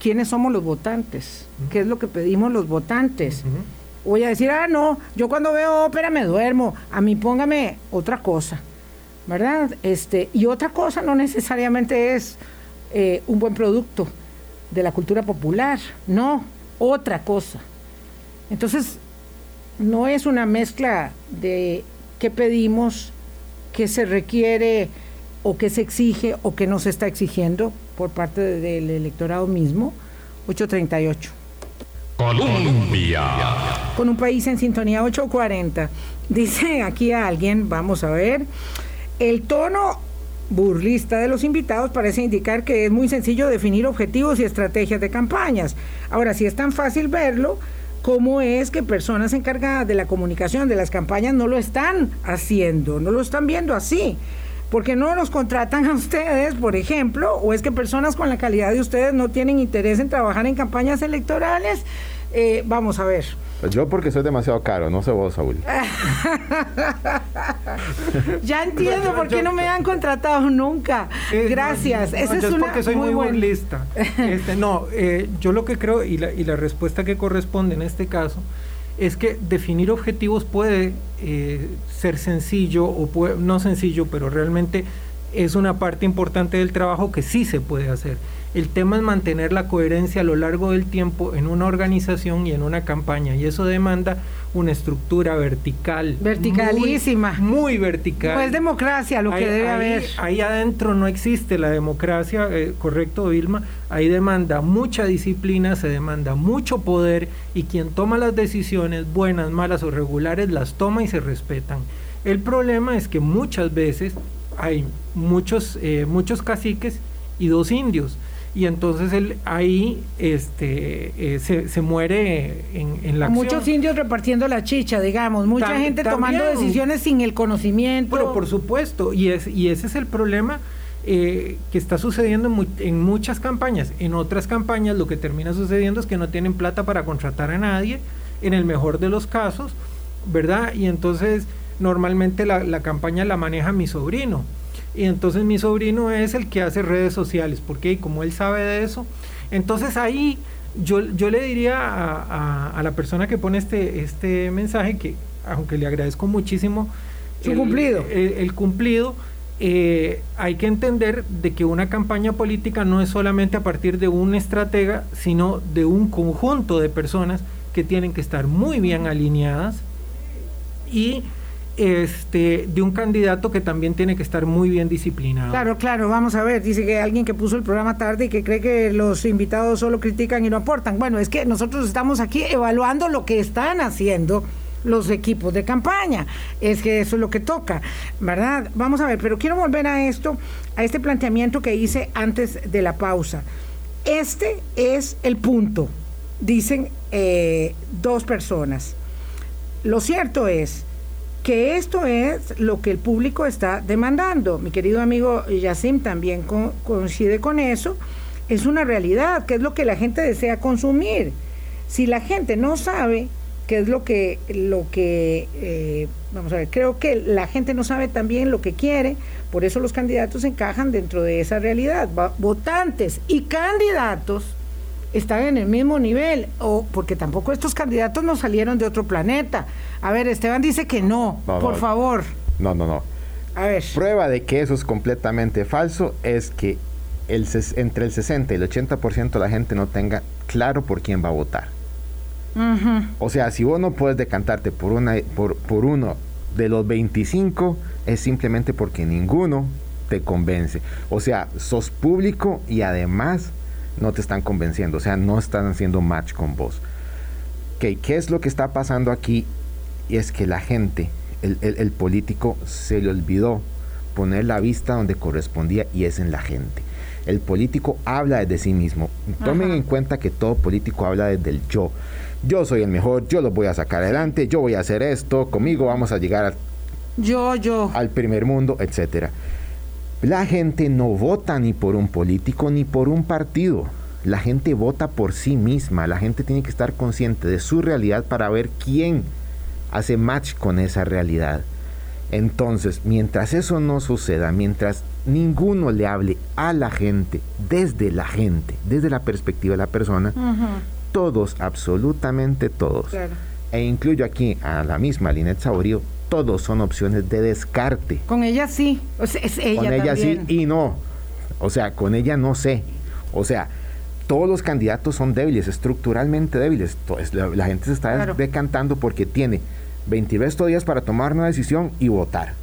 ¿Quiénes somos los votantes? ¿Qué es lo que pedimos los votantes? Voy a decir, ah, no, yo cuando veo ópera me duermo, a mí póngame otra cosa, ¿verdad? Este, y otra cosa no necesariamente es eh, un buen producto de la cultura popular, no, otra cosa. Entonces, no es una mezcla de qué pedimos, qué se requiere o qué se exige o qué no se está exigiendo por parte del electorado mismo. 838. Colombia. Con un país en sintonía 840. Dice aquí a alguien, vamos a ver, el tono burlista de los invitados parece indicar que es muy sencillo definir objetivos y estrategias de campañas. Ahora, si es tan fácil verlo, ¿cómo es que personas encargadas de la comunicación de las campañas no lo están haciendo, no lo están viendo así? porque no los contratan a ustedes, por ejemplo, o es que personas con la calidad de ustedes no tienen interés en trabajar en campañas electorales. Eh, vamos a ver. Pues yo porque soy demasiado caro, no sé vos, Saúl. <laughs> ya entiendo por qué no me han contratado nunca. Gracias. Esa es, una porque soy muy, burlista. <laughs> Este, no, eh, yo lo que creo y la, y la respuesta que corresponde en este caso es que definir objetivos puede eh, ser sencillo o no sencillo, pero realmente es una parte importante del trabajo que sí se puede hacer. El tema es mantener la coherencia a lo largo del tiempo en una organización y en una campaña y eso demanda una estructura vertical. Verticalísima. Muy, vertical. Pues democracia lo que debe haber. Ahí adentro no existe la democracia, eh, correcto Vilma, ahí demanda mucha disciplina, se demanda mucho poder y quien toma las decisiones, buenas, malas o regulares, las toma y se respetan. El problema es que muchas veces hay muchos, eh, muchos caciques y dos indios y entonces él ahí este eh, se, se, muere en, en la acción. Muchos indios repartiendo la chicha, digamos, mucha gente tomando decisiones sin el conocimiento. Pero por supuesto, y, es, y ese es el problema eh, que está sucediendo en, en, muchas campañas. En otras campañas lo que termina sucediendo es que no tienen plata para contratar a nadie, en el mejor de los casos, ¿verdad? Y entonces normalmente la, la campaña la maneja mi sobrino y entonces mi sobrino es el que hace redes sociales, porque como él sabe de eso, entonces ahí yo, yo le diría a, la persona que pone este, este mensaje, que aunque le agradezco muchísimo, su cumplido. El, cumplido, eh, hay que entender de que una campaña política no es solamente a partir de un estratega, sino de un conjunto de personas que tienen que estar muy bien alineadas y este, de un candidato que también tiene que estar muy bien disciplinado. Claro, claro, vamos a ver, dice que alguien que puso el programa tarde y que cree que los invitados solo critican y no aportan. Bueno, es que nosotros estamos aquí evaluando lo que están haciendo los equipos de campaña. Es que eso es lo que toca, ¿verdad? Vamos a ver, pero quiero volver a esto, a este planteamiento que hice antes de la pausa. Este es el punto, dicen eh, dos personas. Lo cierto es que esto es lo que el público está demandando. Mi querido amigo Yacim también coincide con eso. Es una realidad, que es lo que la gente desea consumir. Si la gente no sabe qué es lo que, lo que eh, vamos a ver, creo que la gente no sabe también lo que quiere, por eso los candidatos encajan dentro de esa realidad. Votantes y candidatos están en el mismo nivel, o porque tampoco estos candidatos no salieron de otro planeta. A ver, Esteban dice que no, por favor. No, no, no. A ver. Prueba de que eso es completamente falso es que el, entre el 60 y el 80% de la gente no tenga claro por quién va a votar. O sea, si vos no puedes decantarte por, una, por, por uno de los 25, es simplemente porque ninguno te convence. O sea, sos público y además no te están convenciendo, o sea, no están haciendo match con vos. ¿Qué es lo que está pasando aquí? Y es que la gente, el, político, se le olvidó poner la vista donde correspondía y es en la gente. El político habla desde sí mismo. Tomen en cuenta que todo político habla desde el yo. Yo soy el mejor, yo lo voy a sacar adelante, yo voy a hacer esto, conmigo vamos a llegar yo, yo. al primer mundo, etcétera. La gente no vota ni por un político ni por un partido. La gente vota por sí misma. La gente tiene que estar consciente de su realidad para ver quién hace match con esa realidad. Entonces, mientras eso no suceda, mientras ninguno le hable a la gente, desde la gente, desde la perspectiva de la persona, todos, absolutamente todos, e incluyo aquí a la misma Linet Saborío, todos son opciones de descarte. Con ella sí, o sea, es ella Con ella sí y no. O sea, con ella no sé. O sea, todos los candidatos son débiles, estructuralmente débiles. La, gente se está decantando porque tiene 22 días para tomar una decisión y votar.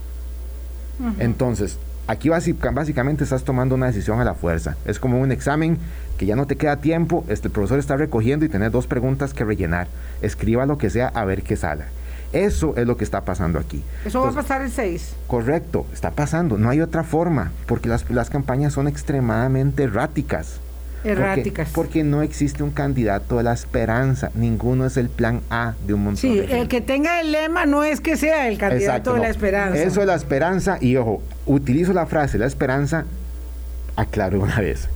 Entonces, aquí básicamente estás tomando una decisión a la fuerza. Es como un examen que ya no te queda tiempo, este, el profesor está recogiendo y tenés dos preguntas que rellenar. Escriba lo que sea a ver qué sale. Eso es lo que está pasando aquí. Eso va a pasar el 6. Correcto, está pasando. No hay otra forma, porque las, las campañas son extremadamente erráticas. Erráticas. Porque, no existe un candidato de la esperanza. Ninguno es el plan A de un montón sí, de el que tenga el lema no es que sea el candidato de la esperanza. Eso es la esperanza. Y ojo, utilizo la frase la esperanza, aclaro una vez.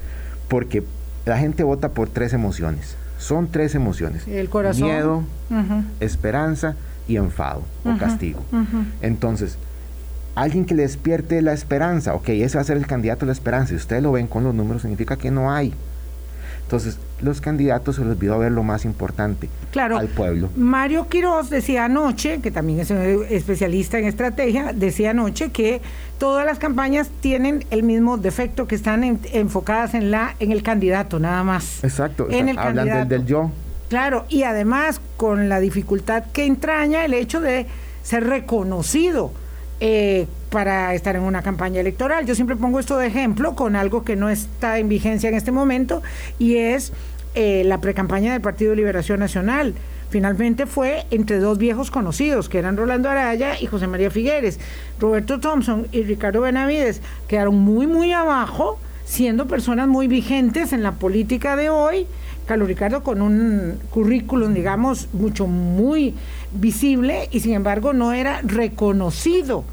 Porque la gente vota por tres emociones. Son tres emociones. El corazón. Miedo, esperanza y enfado o castigo. Entonces, alguien que le despierte la esperanza, ok, ese va a ser el candidato de la esperanza, y ustedes lo ven con los números, significa que no hay. Entonces, los candidatos se les olvidó ver lo más importante claro, al pueblo. Mario Quiroz decía anoche, que también es un especialista en estrategia, decía anoche que todas las campañas tienen el mismo defecto, que están enfocadas en la en el candidato, nada más. Exacto, en el hablan del, del yo. Claro, y además con la dificultad que entraña el hecho de ser reconocido eh, para estar en una campaña electoral. Yo siempre pongo esto de ejemplo con algo que no está en vigencia en este momento y es eh, la precampaña del Partido de Liberación Nacional. Finalmente fue entre dos viejos conocidos, que eran Rolando Araya y José María Figueres. Roberto Thompson y Ricardo Benavides quedaron muy, muy abajo, siendo personas muy vigentes en la política de hoy Carlos Ricardo con un currículum, digamos, mucho, muy visible y sin embargo no era reconocido,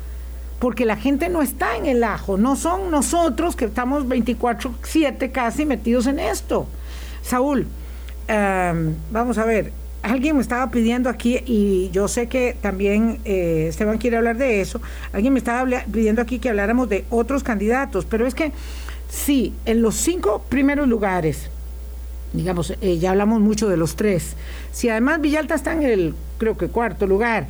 porque la gente no está en el ajo, no son nosotros que estamos 24/7 casi metidos en esto. Saúl, em, vamos a ver, alguien me estaba pidiendo aquí, y yo sé que también eh, Esteban quiere hablar de eso, alguien me estaba pidiendo aquí que habláramos de otros candidatos, pero es que sí, en los cinco primeros lugares, digamos, eh, ya hablamos mucho de los tres. Si además Villalta está en el, creo que cuarto lugar,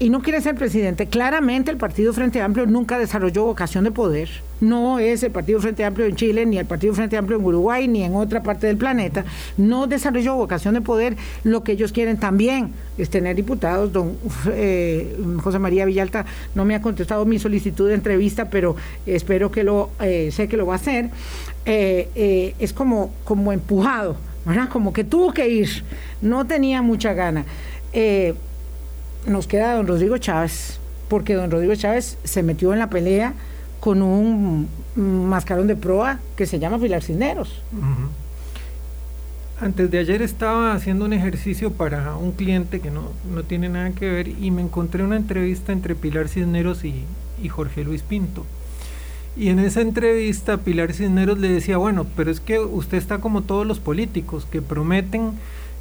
y no quiere ser presidente, claramente el Partido Frente Amplio nunca desarrolló vocación de poder. No es el Partido Frente Amplio en Chile, ni el Partido Frente Amplio en Uruguay, ni en otra parte del planeta. No desarrolló vocación de poder. Lo que ellos quieren también es tener diputados. Don eh, José María Villalta no me ha contestado mi solicitud de entrevista, pero espero que lo, eh, sé que lo va a hacer. Eh, es como, como empujado. Como que tuvo que ir. No tenía mucha gana nos queda don Rodrigo Chávez, porque don Rodrigo Chávez se metió en la pelea con un mascarón de proa que se llama Pilar Cisneros. Antes de ayer estaba haciendo un ejercicio para un cliente que no, tiene nada que ver y me encontré una entrevista entre Pilar Cisneros y, y Jorge Luis Pinto. Y en esa entrevista Pilar Cisneros le decía, bueno, pero es que usted está como todos los políticos que prometen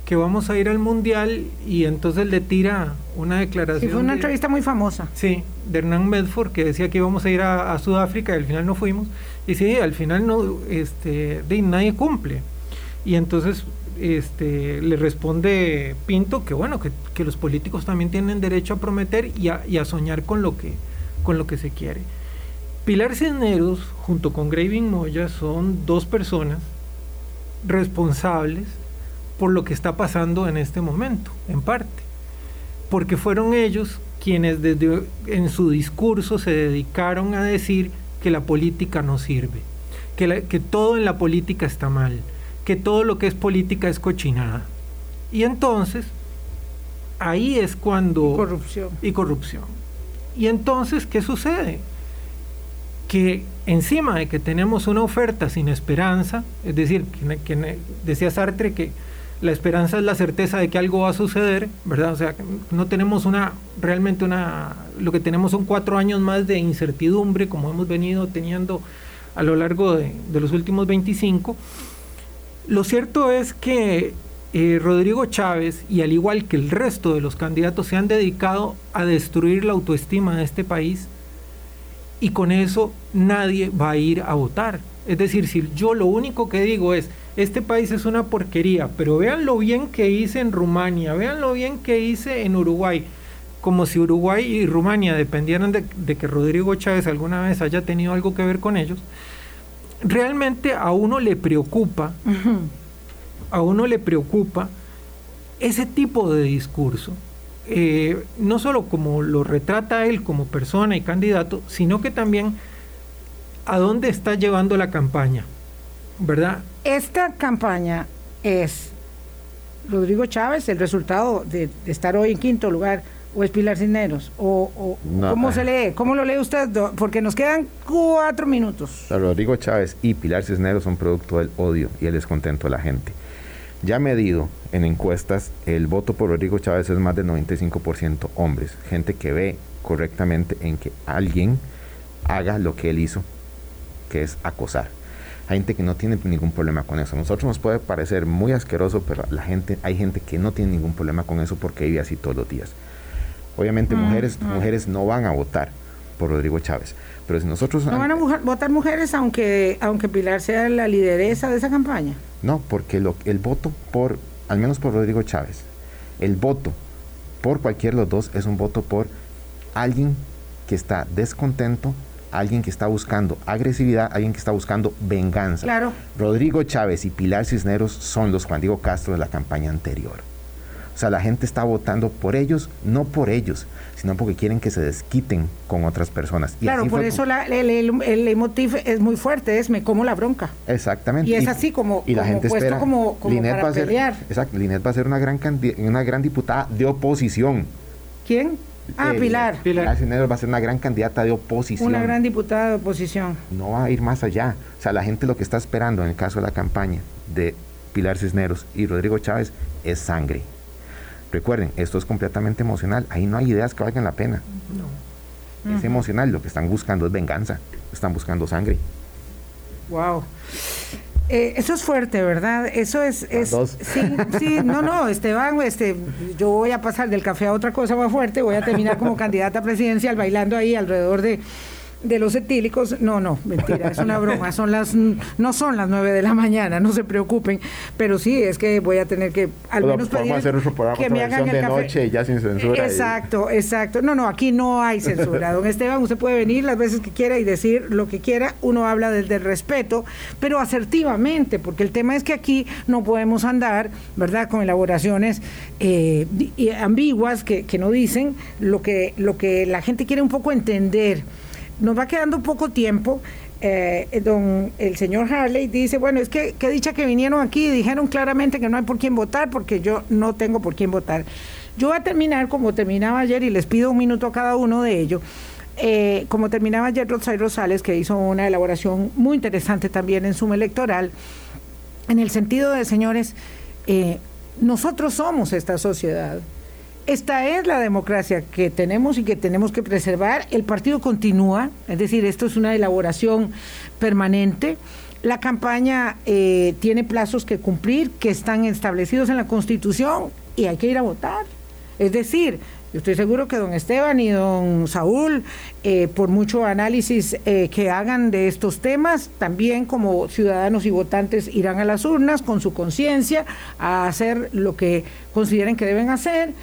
que vamos a ir al mundial y entonces le tira una declaración. Y fue una entrevista muy famosa. Sí, de Hernán Medford que decía que íbamos a ir a, Sudáfrica y al final no fuimos. Y sí, al final no, este, de, nadie cumple. Y entonces este, le responde Pinto que bueno, que, los políticos también tienen derecho a prometer y a, y a, soñar con lo, que, con lo que se quiere. Pilar Cisneros junto con Graving Moya son dos personas responsables por lo que está pasando en este momento, en parte. Porque fueron ellos quienes desde en su discurso se dedicaron a decir que la política no sirve, que, que todo en la política está mal, que todo lo que es política es cochinada. Y entonces, ahí es cuando... Y corrupción. Y corrupción. Y entonces, ¿qué sucede? Que encima de que tenemos una oferta sin esperanza, es decir, que decía Sartre que la esperanza es la certeza de que algo va a suceder, ¿verdad? O sea, no tenemos una, realmente una, lo que tenemos son cuatro años más de incertidumbre, como hemos venido teniendo a lo largo de, los últimos 25. Lo cierto es que eh, Rodrigo Chávez, y al igual que el resto de los candidatos, se han dedicado a destruir la autoestima de este país y con eso nadie va a ir a votar. Es decir, si yo lo único que digo es, este país es una porquería, pero vean lo bien que hice en Rumania, vean lo bien que hice en Uruguay, como si Uruguay y Rumania dependieran de, que Rodrigo Chávez alguna vez haya tenido algo que ver con ellos, realmente a uno le preocupa, a uno le preocupa ese tipo de discurso. Eh, no solo como lo retrata él como persona y candidato, sino que también a dónde está llevando la campaña, ¿verdad? Esta campaña es Rodrigo Chávez, el resultado de, estar hoy en quinto lugar, o es Pilar Cisneros, o, cómo se lee, cómo lo lee usted, porque nos quedan cuatro minutos. Rodrigo Chávez y Pilar Cisneros son producto del odio y el descontento de la gente. Ya medido en encuestas, el voto por Rodrigo Chávez es más del 95% hombres, gente que ve correctamente en que alguien haga lo que él hizo, que es acosar. Hay gente que no tiene ningún problema con eso. A nosotros nos puede parecer muy asqueroso, pero la gente, hay gente que no tiene ningún problema con eso porque vive así todos los días. Obviamente mujeres, mujeres no van a votar por Rodrigo Chávez, pero si nosotros no van a votar mujeres aunque aunque Pilar sea la lideresa de esa campaña. No, porque lo, el voto por al menos por Rodrigo Chávez, el voto por cualquiera de los dos es un voto por alguien que está descontento alguien que está buscando agresividad, alguien que está buscando venganza. Claro. Rodrigo Chávez y Pilar Cisneros son los Juan Diego Castro de la campaña anterior. O sea, la gente está votando por ellos, no por ellos, sino porque quieren que se desquiten con otras personas. claro, por eso el, el, emotivo es muy fuerte, es me como la bronca. Exactamente. Y es así como, y la gente espera, como, para va a ser, Exacto, Linet va a ser una gran, una gran diputada de oposición. ¿Quién? Ah, Pilar. Pilar Cisneros va a ser una gran candidata de oposición. Una gran diputada de oposición. No va a ir más allá. O sea, la gente lo que está esperando en el caso de la campaña de Pilar Cisneros y Rodrigo Chávez es sangre. Recuerden, esto es completamente emocional. Ahí no hay ideas que valgan la pena. No. Es emocional. Lo que están buscando es venganza. Están buscando sangre. Wow. Eh, eso es fuerte, ¿verdad? Eso es, es sí, sí, no, no, Esteban, este, yo voy a pasar del café a otra cosa más fuerte, voy a terminar como candidata presidencial bailando ahí alrededor de de los etílicos, no, no, mentira, es una broma, son las, no son las nueve de la mañana, no se preocupen, pero sí, es que voy a tener que al menos pedir que me hagan el de noche ya sin censura. Exacto, exacto, no, no, aquí no hay censura, don Esteban, usted puede venir las veces que quiera y decir lo que quiera, uno habla desde el respeto, pero asertivamente, porque el tema es que aquí no podemos andar, ¿verdad?, con elaboraciones eh, ambiguas que, que no dicen lo que, lo que la gente quiere un poco entender. Nos va quedando poco tiempo. Eh, don el señor Harley dice, bueno, es que qué dicha que vinieron aquí y dijeron claramente que no hay por quién votar porque yo no tengo por quién votar. Yo voy a terminar como terminaba ayer y les pido un minuto a cada uno de ellos. Eh, como terminaba ayer Rosay Rosales, que hizo una elaboración muy interesante también en Suma Electoral, en el sentido de, señores, eh, nosotros somos esta sociedad. Esta es la democracia que tenemos y que tenemos que preservar. El partido continúa, es decir, esto es una elaboración permanente. La campaña eh, tiene plazos que cumplir, que están establecidos en la Constitución y hay que ir a votar. Es decir, yo estoy seguro que don Esteban y don Saúl, eh, por mucho análisis eh, que hagan de estos temas, también como ciudadanos y votantes irán a las urnas con su conciencia a hacer lo que consideren que deben hacer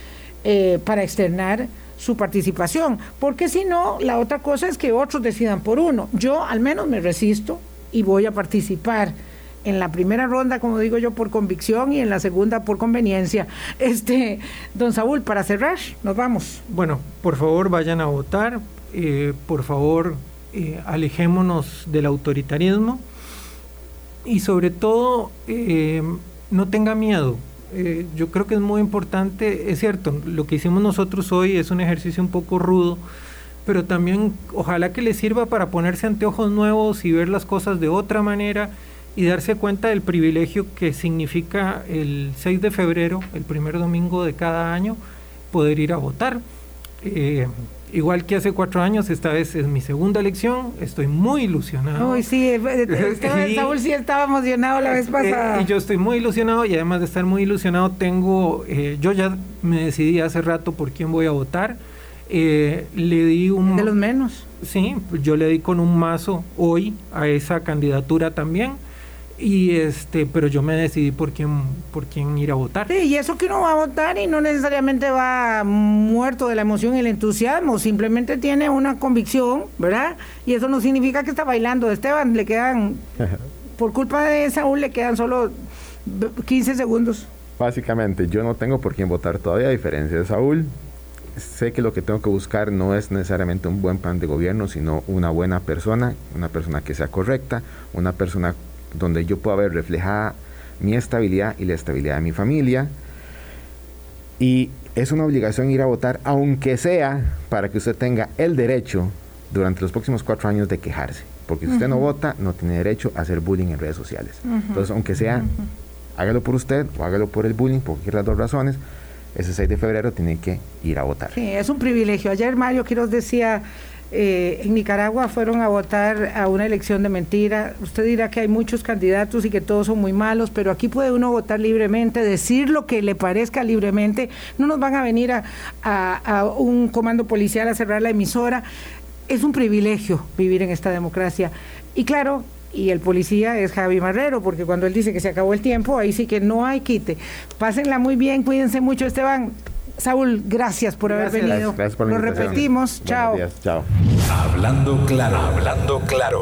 eh, para externar su participación. Porque si no, la otra cosa es que otros decidan por uno. Yo al menos me resisto y voy a participar en la primera ronda, como digo yo, por convicción y en la segunda por conveniencia. <laughs> Este, don Saúl, para cerrar, nos vamos. Bueno, por favor vayan a votar, eh, por favor eh, alejémonos del autoritarismo y sobre todo eh, no tenga miedo. Yo creo que es muy importante, es cierto, lo que hicimos nosotros hoy es un ejercicio un poco rudo, pero también ojalá que le sirva para ponerse anteojos nuevos y ver las cosas de otra manera y darse cuenta del privilegio que significa el 6 de febrero, el primer domingo de cada año, poder ir a votar. Eh, igual que hace cuatro años, esta vez es mi segunda elección, estoy muy ilusionado. Uy, sí, eh, eh, <laughs> Saúl sí estaba emocionado la vez pasada. y yo estoy muy ilusionado y además de estar muy ilusionado, tengo, yo ya me decidí hace rato por quién voy a votar. le di un... De los menos. Sí, yo le di con un mazo hoy a esa candidatura también y este pero yo me decidí por quién por quién ir a votar. Sí y eso que uno va a votar y no necesariamente va muerto de la emoción y el entusiasmo simplemente tiene una convicción verdad y eso no significa que está bailando. Esteban le quedan por culpa de Saúl le quedan solo 15 segundos. Básicamente yo no tengo por quién votar todavía a diferencia de Saúl. Sé que lo que tengo que buscar no es necesariamente un buen plan de gobierno, sino una buena persona, una persona que sea correcta, una persona donde yo pueda ver reflejada mi estabilidad y la estabilidad de mi familia. Y es una obligación ir a votar, aunque sea para que usted tenga el derecho durante los próximos cuatro años de quejarse. Porque si usted no vota, no tiene derecho a hacer bullying en redes sociales. Entonces, aunque sea, hágalo por usted o hágalo por el bullying, por cualquiera de las dos razones, ese 6 de febrero tiene que ir a votar. Sí, es un privilegio. Ayer Mario Quiroz decía eh, en Nicaragua fueron a votar a una elección de mentira. Usted dirá que hay muchos candidatos y que todos son muy malos, pero aquí puede uno votar libremente, decir lo que le parezca libremente. No nos van a venir a, a un comando policial a cerrar la emisora. Es un privilegio vivir en esta democracia. Y claro, y el policía es Javi Marrero, porque cuando él dice que se acabó el tiempo, ahí sí que no hay quite. Pásenla muy bien, cuídense mucho, Esteban. Saúl, gracias por haber venido. Lo repetimos. Chao. Chao. Hablando claro, hablando claro.